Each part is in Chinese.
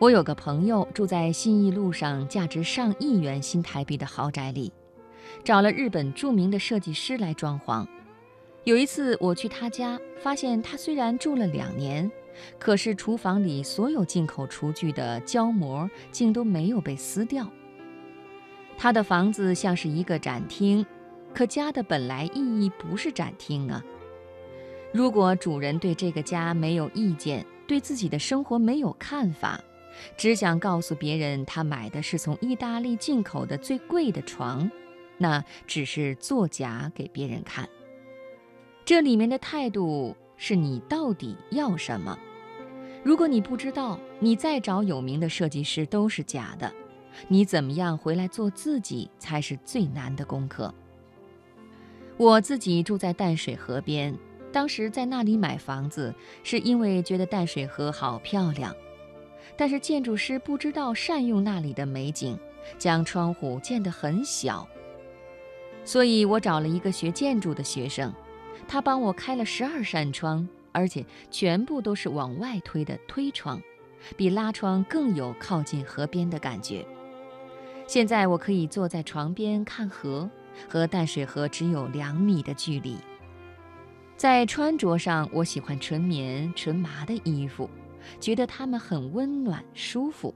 我有个朋友住在信义路上价值上亿元新台币的豪宅里，找了日本著名的设计师来装潢。有一次我去他家，发现他虽然住了两年，可是厨房里所有进口厨具的胶膜竟都没有被撕掉。他的房子像是一个展厅，可家的本来意义不是展厅啊。如果主人对这个家没有意见，对自己的生活没有看法，只想告诉别人他买的是从意大利进口的最贵的床，那只是作假给别人看。这里面的态度是你到底要什么？如果你不知道，你再找有名的设计师都是假的。你怎么样回来做自己才是最难的功课。我自己住在淡水河边，当时在那里买房子，是因为觉得淡水河好漂亮。但是建筑师不知道善用那里的美景，将窗户建得很小。所以我找了一个学建筑的学生，他帮我开了十二扇窗，而且全部都是往外推的推窗，比拉窗更有靠近河边的感觉。现在我可以坐在床边看河，和淡水河只有两米的距离。在穿着上，我喜欢纯棉、纯麻的衣服，觉得它们很温暖、舒服。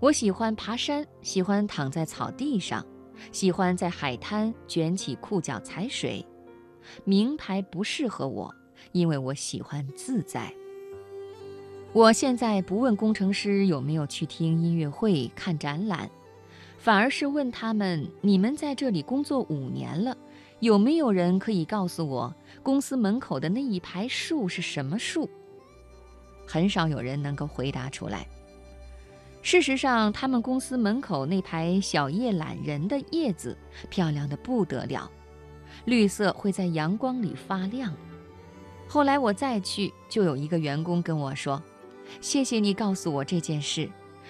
我喜欢爬山，喜欢躺在草地上，喜欢在海滩卷起裤脚踩水。名牌不适合我，因为我喜欢自在。我现在不问工程师有没有去听音乐会、看展览。反而是问他们：你们在这里工作五年了，有没有人可以告诉我公司门口的那一排树是什么树？很少有人能够回答出来。事实上，他们公司门口那排小叶懒人的叶子漂亮的不得了，绿色会在阳光里发亮。后来我再去，就有一个员工跟我说：“谢谢你告诉我这件事。”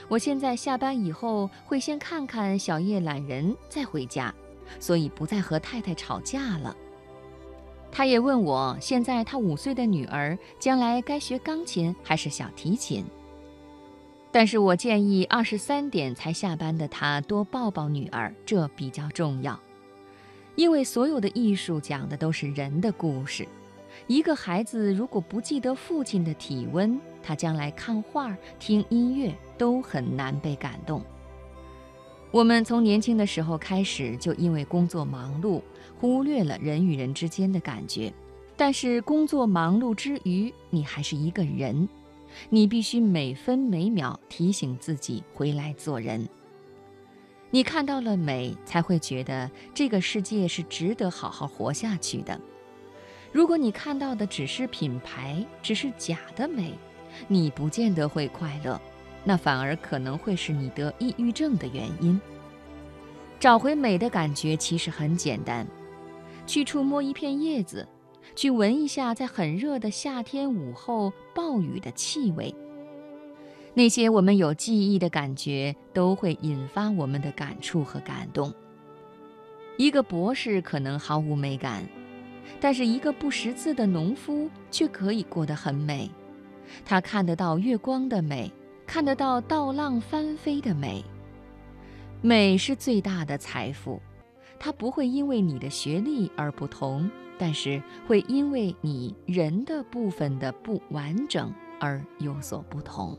我现在下班以后会先看看小叶懒人，再回家，所以不再和太太吵架了。他也问我，现在他五岁的女儿将来该学钢琴还是小提琴。但是我建议二十三点才下班的他多抱抱女儿，这比较重要，因为所有的艺术讲的都是人的故事。一个孩子如果不记得父亲的体温，他将来看画、听音乐都很难被感动。我们从年轻的时候开始，就因为工作忙碌，忽略了人与人之间的感觉。但是工作忙碌之余，你还是一个人，你必须每分每秒提醒自己回来做人。你看到了美，才会觉得这个世界是值得好好活下去的。如果你看到的只是品牌，只是假的美，你不见得会快乐，那反而可能会是你得抑郁症的原因。找回美的感觉其实很简单，去触摸一片叶子，去闻一下在很热的夏天午后暴雨的气味。那些我们有记忆的感觉，都会引发我们的感触和感动。一个博士可能毫无美感。但是一个不识字的农夫却可以过得很美，他看得到月光的美，看得到稻浪翻飞的美。美是最大的财富，它不会因为你的学历而不同，但是会因为你人的部分的不完整而有所不同。